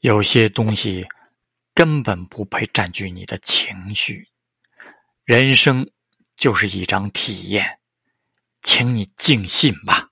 有些东西根本不配占据你的情绪。人生就是一场体验，请你尽信吧。